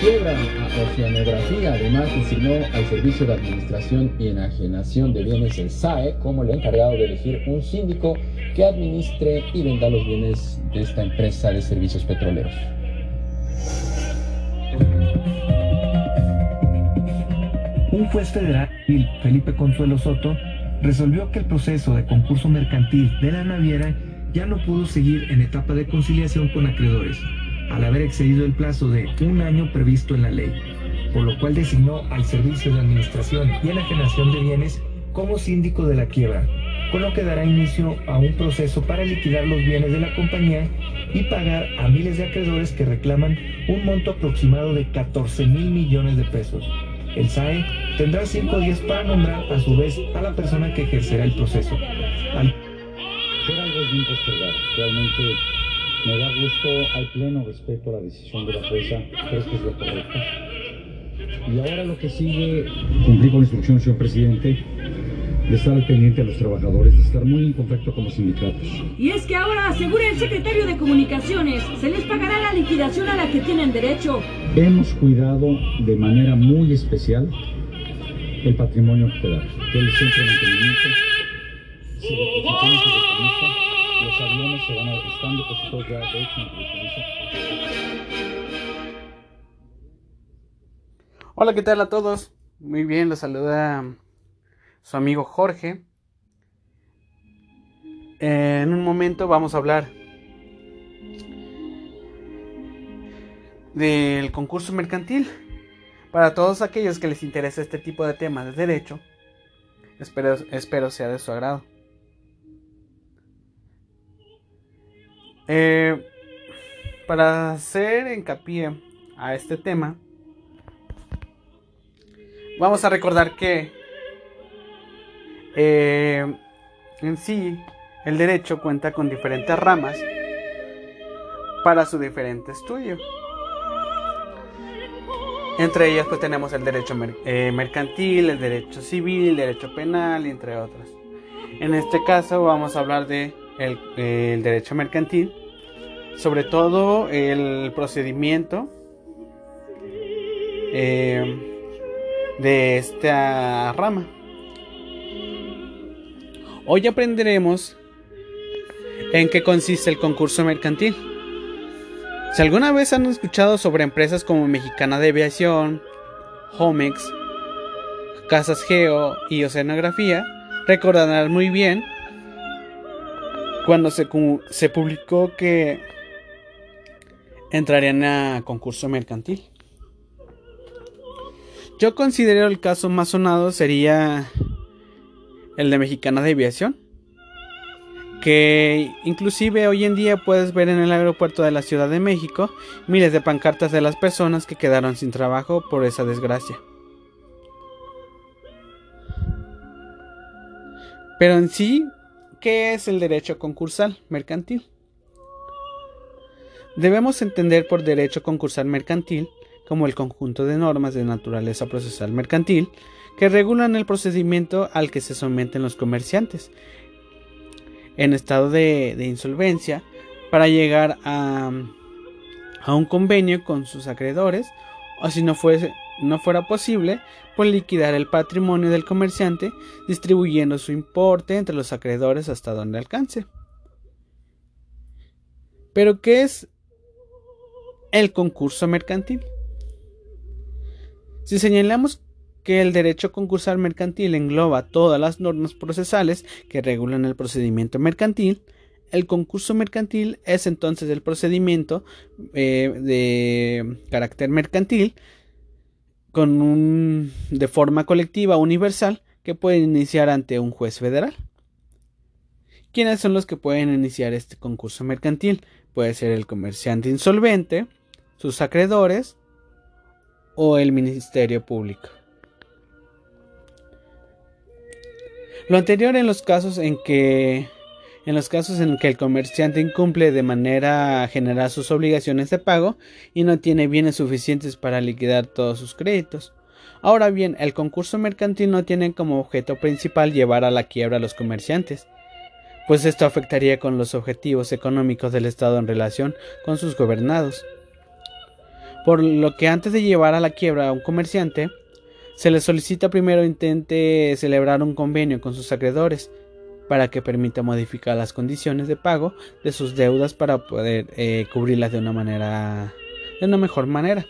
Quiebra Oceanografía además designó al Servicio de Administración y Enajenación de Bienes, el SAE, como el encargado de elegir un síndico que administre y venda los bienes de esta empresa de servicios petroleros. Un juez federal, Felipe Consuelo Soto, resolvió que el proceso de concurso mercantil de la naviera ya no pudo seguir en etapa de conciliación con acreedores al haber excedido el plazo de un año previsto en la ley, por lo cual designó al Servicio de Administración y Enajenación de Bienes como síndico de la quiebra, con lo que dará inicio a un proceso para liquidar los bienes de la compañía y pagar a miles de acreedores que reclaman un monto aproximado de 14 mil millones de pesos. El SAE tendrá cinco días para nombrar a su vez a la persona que ejercerá el proceso. Al... algo bien. Realmente me da gusto, hay pleno respeto a la decisión de la jueza, creo que es lo correcto. Y ahora lo que sigue, cumplir con la instrucción, señor presidente, de estar al pendiente a los trabajadores, de estar muy en contacto con los sindicatos. Y es que ahora, asegura el secretario de Comunicaciones, se les pagará la liquidación a la que tienen derecho. Hemos cuidado de manera muy especial el patrimonio federal, que el centro de mantenimiento se los aviones se van a, están depositados ya de hecho Hola, ¿qué tal a todos? Muy bien, los saluda su amigo Jorge. En un momento vamos a hablar del concurso mercantil. Para todos aquellos que les interesa este tipo de temas de derecho, espero, espero sea de su agrado. Eh, para hacer hincapié a este tema, vamos a recordar que eh, en sí el derecho cuenta con diferentes ramas para su diferente estudio. Entre ellas pues tenemos el derecho eh, mercantil, el derecho civil, el derecho penal, entre otros. En este caso vamos a hablar de el, derecho mercantil, sobre todo el procedimiento eh, de esta rama. Hoy aprenderemos en qué consiste el concurso mercantil. Si alguna vez han escuchado sobre empresas como Mexicana de Aviación, Homex, Casas Geo y Oceanografía, recordarán muy bien cuando se, se publicó que entrarían a concurso mercantil. Yo considero el caso más sonado sería el de Mexicana de Aviación, que inclusive hoy en día puedes ver en el aeropuerto de la Ciudad de México miles de pancartas de las personas que quedaron sin trabajo por esa desgracia. Pero en sí ¿Qué es el derecho concursal mercantil? Debemos entender por derecho concursal mercantil como el conjunto de normas de naturaleza procesal mercantil que regulan el procedimiento al que se someten los comerciantes en estado de, insolvencia para llegar a, a, un convenio con sus acreedores o si no no fuera posible, pues liquidar el patrimonio del comerciante distribuyendo su importe entre los acreedores hasta donde alcance. Pero, ¿qué es el concurso mercantil? Si señalamos que el derecho concursal mercantil engloba todas las normas procesales que regulan el procedimiento mercantil, el concurso mercantil es entonces el procedimiento eh, de carácter mercantil con un, de forma colectiva universal que pueden iniciar ante un juez federal. ¿Quiénes son los que pueden iniciar este concurso mercantil? Puede ser el comerciante insolvente, sus acreedores o el Ministerio Público. Lo anterior en los casos en que en los casos en que el comerciante incumple de manera general sus obligaciones de pago y no tiene bienes suficientes para liquidar todos sus créditos, Ahora bien, el concurso mercantil no tiene como objeto principal llevar a la quiebra a los comerciantes, pues esto afectaría con los objetivos económicos del Estado en relación con sus gobernados. Por lo que antes de llevar a la quiebra a un comerciante, se le solicita primero intente celebrar un convenio con sus acreedores para que permita modificar las condiciones de pago de sus deudas para poder eh, cubrirlas de una manera de una mejor manera.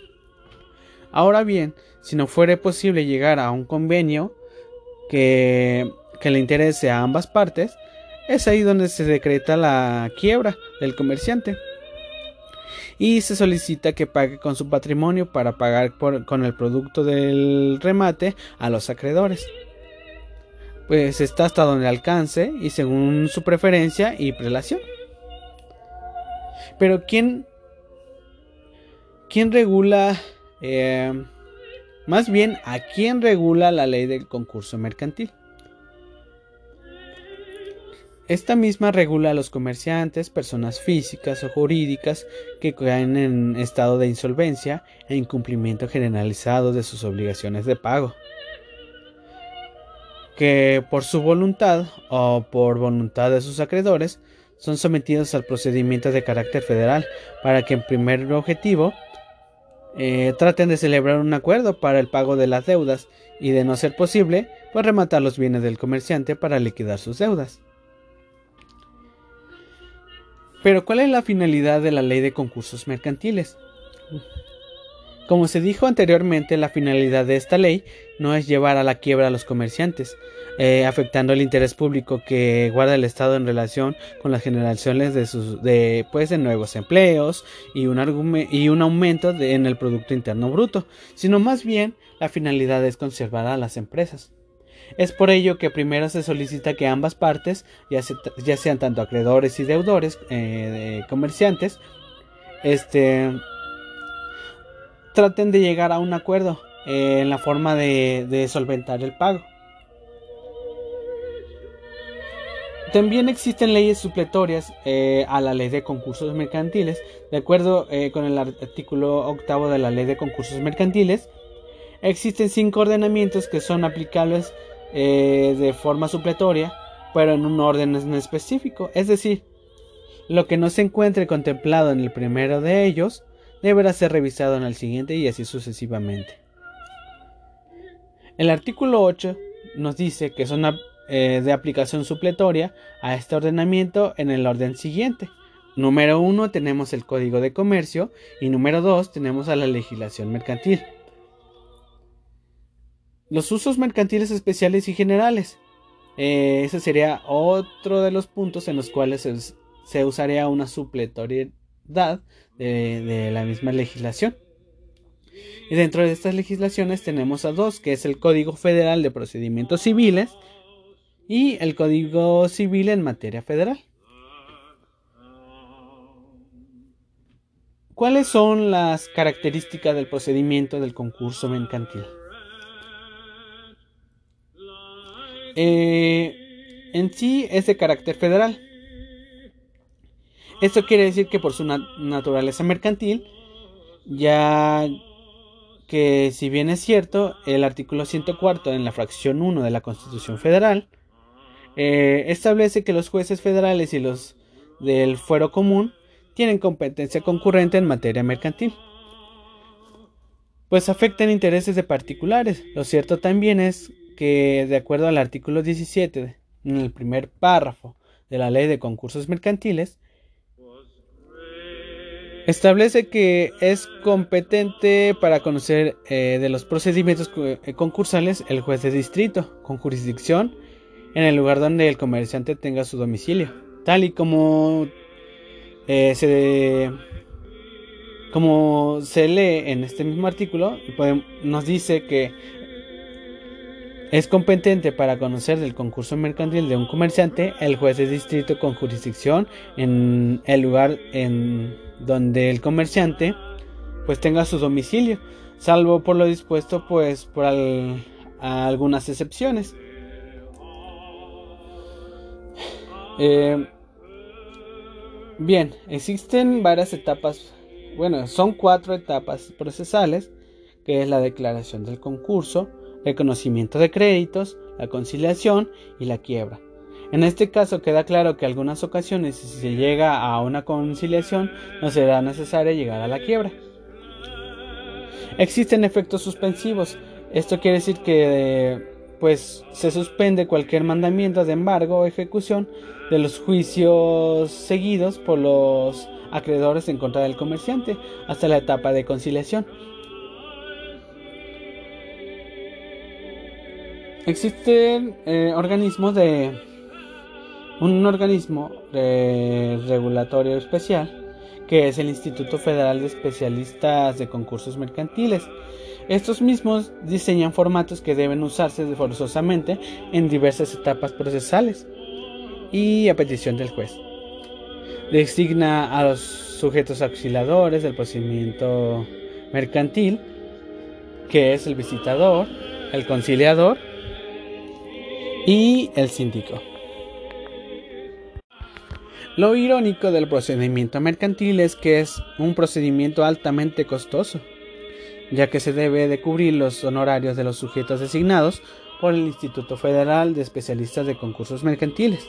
Ahora bien, si no fuere posible llegar a un convenio que, que le interese a ambas partes, es ahí donde se decreta la quiebra del comerciante y se solicita que pague con su patrimonio para pagar con el producto del remate a los acreedores. Pues está hasta donde alcance y según su preferencia y prelación. Pero ¿quién, quién regula, eh, más bien a quién regula la ley del concurso mercantil? Esta misma regula a los comerciantes, personas físicas o jurídicas que caen en estado de insolvencia e incumplimiento generalizado de sus obligaciones de pago, que por su voluntad o por voluntad de sus acreedores son sometidos al procedimiento de carácter federal para que en primer objetivo eh, traten de celebrar un acuerdo para el pago de las deudas y de no ser posible, pues rematar los bienes del comerciante para liquidar sus deudas. Pero ¿cuál es la finalidad de la ley de concursos mercantiles? Como se dijo anteriormente, la finalidad de esta ley no es llevar a la quiebra a los comerciantes, eh, afectando el interés público que guarda el Estado en relación con las generaciones de, sus, de, pues, de nuevos empleos y un, y un aumento en el Producto Interno Bruto, sino más bien la finalidad es conservar a las empresas. Es por ello que primero se solicita que ambas partes, ya, sean tanto acreedores y deudores, eh, comerciantes, este, traten de llegar a un acuerdo eh, en la forma de, solventar el pago. También existen leyes supletorias eh, a la ley de concursos mercantiles. De acuerdo con el artículo octavo de la ley de concursos mercantiles, existen cinco ordenamientos que son aplicables eh, de forma supletoria, pero en un orden en específico. Es decir, lo que no se encuentre contemplado en el primero de ellos deberá ser revisado en el siguiente y así sucesivamente. El artículo 8 nos dice que son eh, de aplicación supletoria a este ordenamiento en el orden siguiente. Número 1 tenemos el Código de Comercio y número 2 tenemos a la legislación mercantil. Los usos mercantiles especiales y generales. Eh, ese sería otro de los puntos en los cuales se, usaría una supletoriedad de, la misma legislación. Y dentro de estas legislaciones tenemos a dos, que es el Código Federal de Procedimientos Civiles y el Código Civil en materia federal. ¿Cuáles son las características del procedimiento del concurso mercantil? Eh, en sí es de carácter federal. Esto quiere decir que por su naturaleza mercantil, ya que si bien es cierto, el artículo 104 en la fracción 1 de la Constitución Federal eh, establece que los jueces federales y los del fuero común tienen competencia concurrente en materia mercantil. Pues afectan intereses de particulares. Lo cierto también es que de acuerdo al artículo 17 en el primer párrafo de la ley de concursos mercantiles, establece que es competente para conocer eh, de los procedimientos eh, concursales el juez de distrito con jurisdicción en el lugar donde el comerciante tenga su domicilio, tal y como eh, se como se lee en este mismo artículo, nos dice que es competente para conocer del concurso mercantil de un comerciante el juez de distrito con jurisdicción en el lugar en donde el comerciante pues tenga su domicilio, salvo por lo dispuesto pues por algunas excepciones. Eh, bien, existen varias etapas, bueno, son cuatro etapas procesales que es la declaración del concurso, reconocimiento de créditos, la conciliación y la quiebra. En este caso queda claro que algunas ocasiones si se llega a una conciliación no será necesario llegar a la quiebra. Existen efectos suspensivos. Esto quiere decir que pues se suspende cualquier mandamiento de embargo o ejecución de los juicios seguidos por los acreedores en contra del comerciante hasta la etapa de conciliación. Existen eh, organismos de un organismo regulatorio especial que es el Instituto Federal de Especialistas de Concursos Mercantiles. Estos mismos diseñan formatos que deben usarse forzosamente en diversas etapas procesales y a petición del juez. Designa a los sujetos auxiliadores del procedimiento mercantil, que es el visitador, el conciliador y el síndico. Lo irónico del procedimiento mercantil es que es un procedimiento altamente costoso, ya que se debe de cubrir los honorarios de los sujetos designados por el Instituto Federal de Especialistas de Concursos Mercantiles,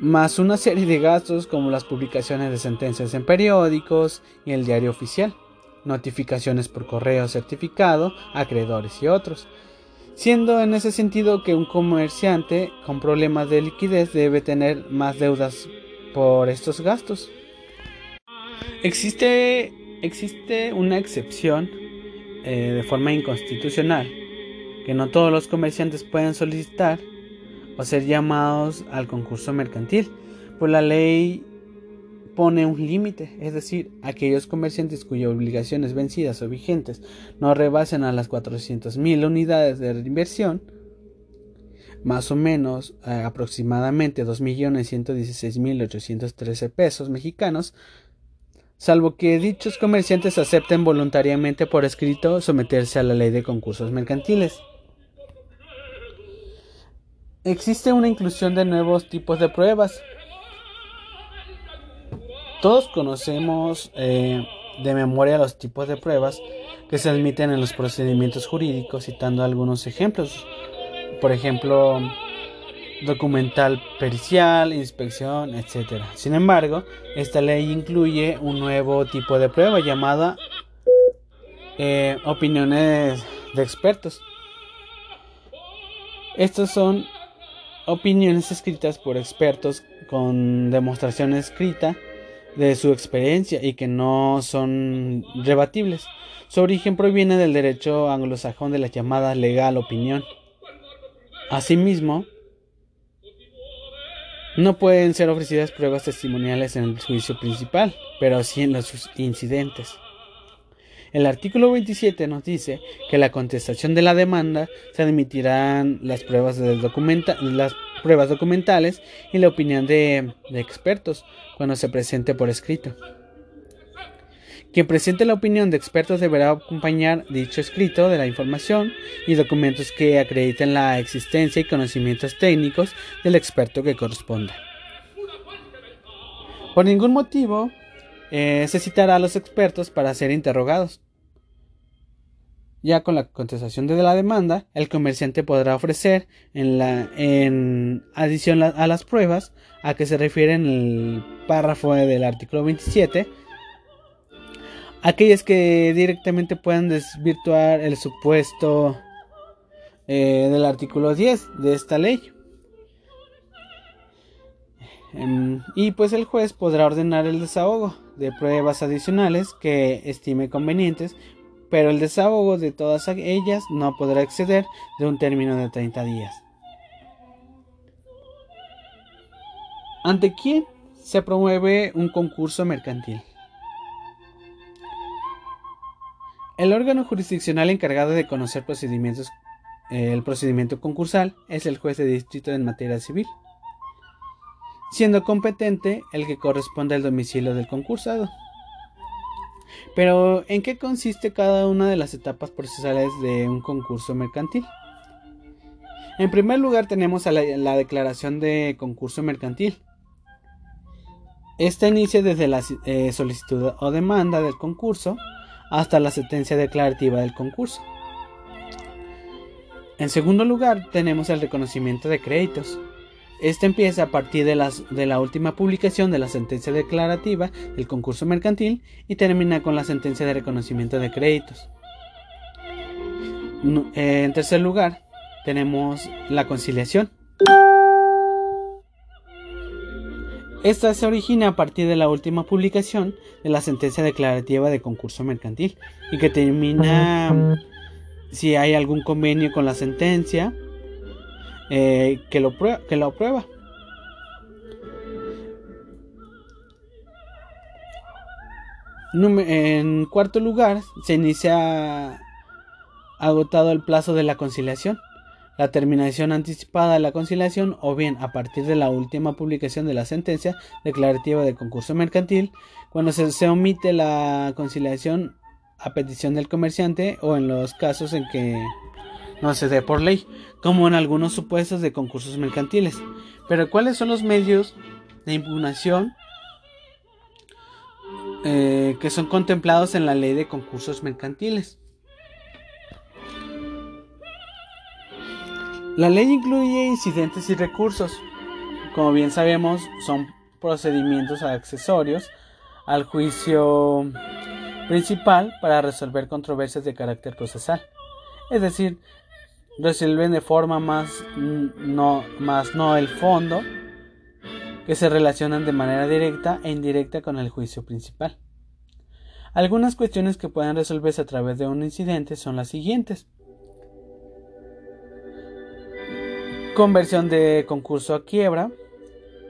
más una serie de gastos como las publicaciones de sentencias en periódicos y el diario oficial, notificaciones por correo certificado, acreedores y otros, siendo en ese sentido que un comerciante con problemas de liquidez debe tener más deudas por estos gastos. Existe, existe una excepción eh, de forma inconstitucional que no todos los comerciantes pueden solicitar o ser llamados al concurso mercantil, pues la ley pone un límite, es decir, aquellos comerciantes cuyas obligaciones vencidas o vigentes no rebasen a las 400.000 unidades de inversión, más o menos eh, aproximadamente 2.116.813 pesos mexicanos, salvo que dichos comerciantes acepten voluntariamente por escrito someterse a la ley de concursos mercantiles. Existe una inclusión de nuevos tipos de pruebas, todos conocemos eh, de memoria los tipos de pruebas que se admiten en los procedimientos jurídicos, citando algunos ejemplos. Por ejemplo, documental pericial, inspección, etc. Sin embargo, esta ley incluye un nuevo tipo de prueba llamada eh, opiniones de expertos. Estos son opiniones escritas por expertos con demostración escrita de su experiencia y que no son rebatibles. Su origen proviene del derecho anglosajón de la llamada legal opinión. Asimismo, no pueden ser ofrecidas pruebas testimoniales en el juicio principal, pero sí en los incidentes. El artículo 27 nos dice que la contestación de la demanda se admitirán las pruebas, del documenta las pruebas documentales y la opinión de, expertos cuando se presente por escrito. Quien presente la opinión de expertos deberá acompañar dicho escrito de la información y documentos que acrediten la existencia y conocimientos técnicos del experto que corresponda. Por ningún motivo eh, se citará a los expertos para ser interrogados. Ya con la contestación de la demanda, el comerciante podrá ofrecer en, la, en adición a las pruebas a que se refiere en el párrafo del artículo 27, aquellas que directamente puedan desvirtuar el supuesto eh, del artículo 10 de esta ley. Em, y pues el juez podrá ordenar el desahogo de pruebas adicionales que estime convenientes, pero el desahogo de todas ellas no podrá exceder de un término de 30 días. ¿Ante quién se promueve un concurso mercantil? El órgano jurisdiccional encargado de conocer procedimientos, el procedimiento concursal es el juez de distrito en materia civil siendo competente el que corresponde al domicilio del concursado. Pero, ¿en qué consiste cada una de las etapas procesales de un concurso mercantil? En primer lugar tenemos la, declaración de concurso mercantil. Esta inicia desde la eh, solicitud o demanda del concurso hasta la sentencia declarativa del concurso. En segundo lugar, tenemos el reconocimiento de créditos. Este empieza a partir de, de, la última publicación de la sentencia declarativa del concurso mercantil y termina con la sentencia de reconocimiento de créditos. Eh, en tercer lugar, tenemos la conciliación. Esta se origina a partir de la última publicación de la sentencia declarativa de concurso mercantil y que termina si hay algún convenio con la sentencia eh, que, lo que lo aprueba. En cuarto lugar, se inicia agotado el plazo de la conciliación la terminación anticipada de la conciliación o bien a partir de la última publicación de la sentencia declarativa del concurso mercantil, cuando se, omite la conciliación a petición del comerciante o en los casos en que no se dé por ley, como en algunos supuestos de concursos mercantiles. Pero ¿cuáles son los medios de impugnación eh, que son contemplados en la ley de concursos mercantiles? La ley incluye incidentes y recursos. Como bien sabemos, son procedimientos accesorios al juicio principal para resolver controversias de carácter procesal. Es decir, resuelven de forma más no, más no el fondo, que se relacionan de manera directa e indirecta con el juicio principal. Algunas cuestiones que pueden resolverse a través de un incidente son las siguientes. Conversión de concurso a quiebra.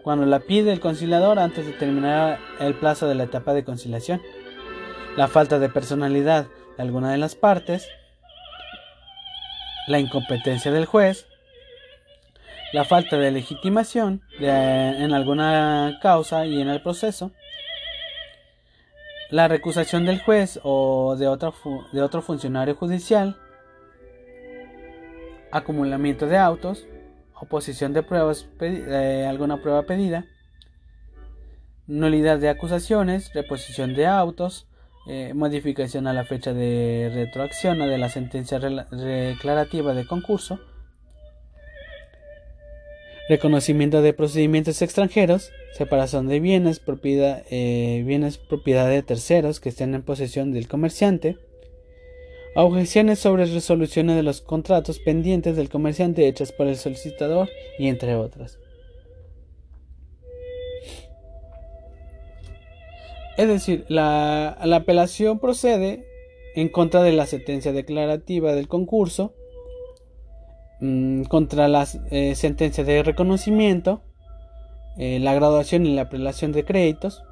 Cuando la pide el conciliador antes de terminar el plazo de la etapa de conciliación. La falta de personalidad de alguna de las partes. La incompetencia del juez. La falta de legitimación en alguna causa y en el proceso. La recusación del juez o de otro, de otro funcionario judicial. Acumulamiento de autos oposición de pruebas, eh, alguna prueba pedida, nulidad de acusaciones, reposición de autos, eh, modificación a la fecha de retroacción o de la sentencia declarativa de concurso, reconocimiento de procedimientos extranjeros, separación de bienes, propiedad, eh, bienes propiedad de terceros que estén en posesión del comerciante, objeciones sobre resoluciones de los contratos pendientes del comerciante hechas por el solicitador y entre otras. Es decir, la, apelación procede en contra de la sentencia declarativa del concurso, mm, contra la eh, sentencia de reconocimiento, eh, la graduación y la apelación de créditos,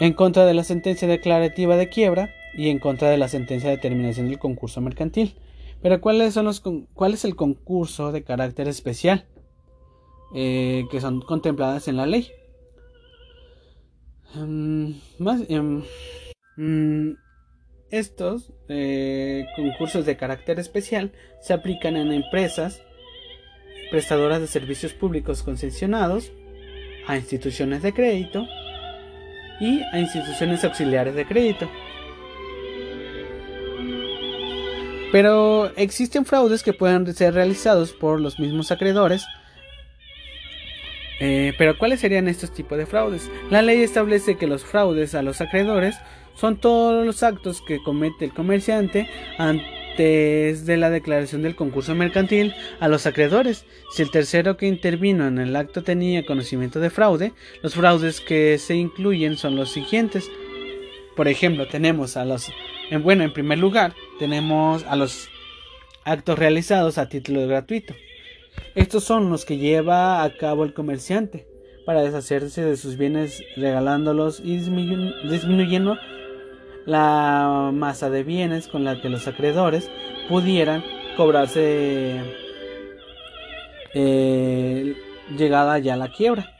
en contra de la sentencia declarativa de quiebra y en contra de la sentencia de terminación del concurso mercantil. Pero ¿cuáles son los, ¿cuál es el concurso de carácter especial eh, que son contempladas en la ley? Em, mm, estos eh, concursos de carácter especial se aplican en empresas prestadoras de servicios públicos concesionados, a instituciones de crédito y a instituciones auxiliares de crédito. Pero existen fraudes que pueden ser realizados por los mismos acreedores. Eh, pero ¿cuáles serían estos tipos de fraudes? La ley establece que los fraudes a los acreedores son todos los actos que comete el comerciante antes de la declaración del concurso mercantil a los acreedores. Si el tercero que intervino en el acto tenía conocimiento de fraude, los fraudes que se incluyen son los siguientes. Por ejemplo, tenemos a los en, bueno, en primer lugar, tenemos a los actos realizados a título gratuito. Estos son los que lleva a cabo el comerciante para deshacerse de sus bienes regalándolos y disminuyendo la masa de bienes con la que los acreedores pudieran cobrarse eh, llegada ya la quiebra.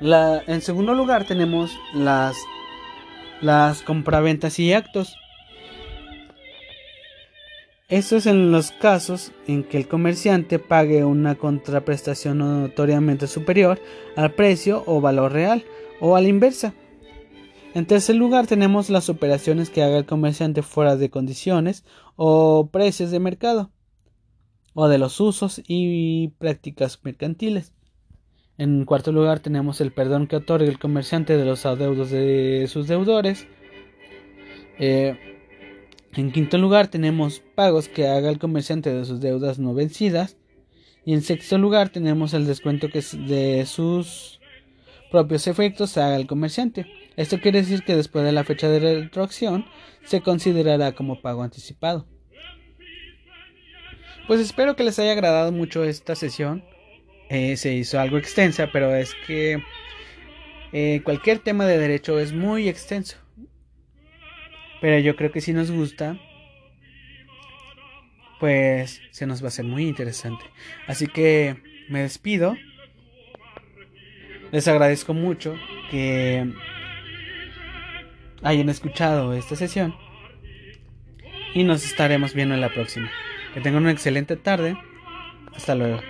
en segundo lugar tenemos las, las compraventas y actos. Esto es en los casos en que el comerciante pague una contraprestación notoriamente superior al precio o valor real o a la inversa. En tercer lugar tenemos las operaciones que haga el comerciante fuera de condiciones o precios de mercado o de los usos y prácticas mercantiles. En cuarto lugar tenemos el perdón que otorga el comerciante de los adeudos de sus deudores. Eh, en quinto lugar tenemos pagos que haga el comerciante de sus deudas no vencidas. Y en sexto lugar tenemos el descuento que de sus propios efectos haga el comerciante. Esto quiere decir que después de la fecha de retroacción se considerará como pago anticipado. Pues espero que les haya agradado mucho esta sesión. Eh, se hizo algo extensa, pero es que eh, cualquier tema de derecho es muy extenso. Pero yo creo que si nos gusta, pues se nos va a hacer muy interesante. Así que me despido. Les agradezco mucho que hayan escuchado esta sesión. Y nos estaremos viendo en la próxima. Que tengan una excelente tarde. Hasta luego.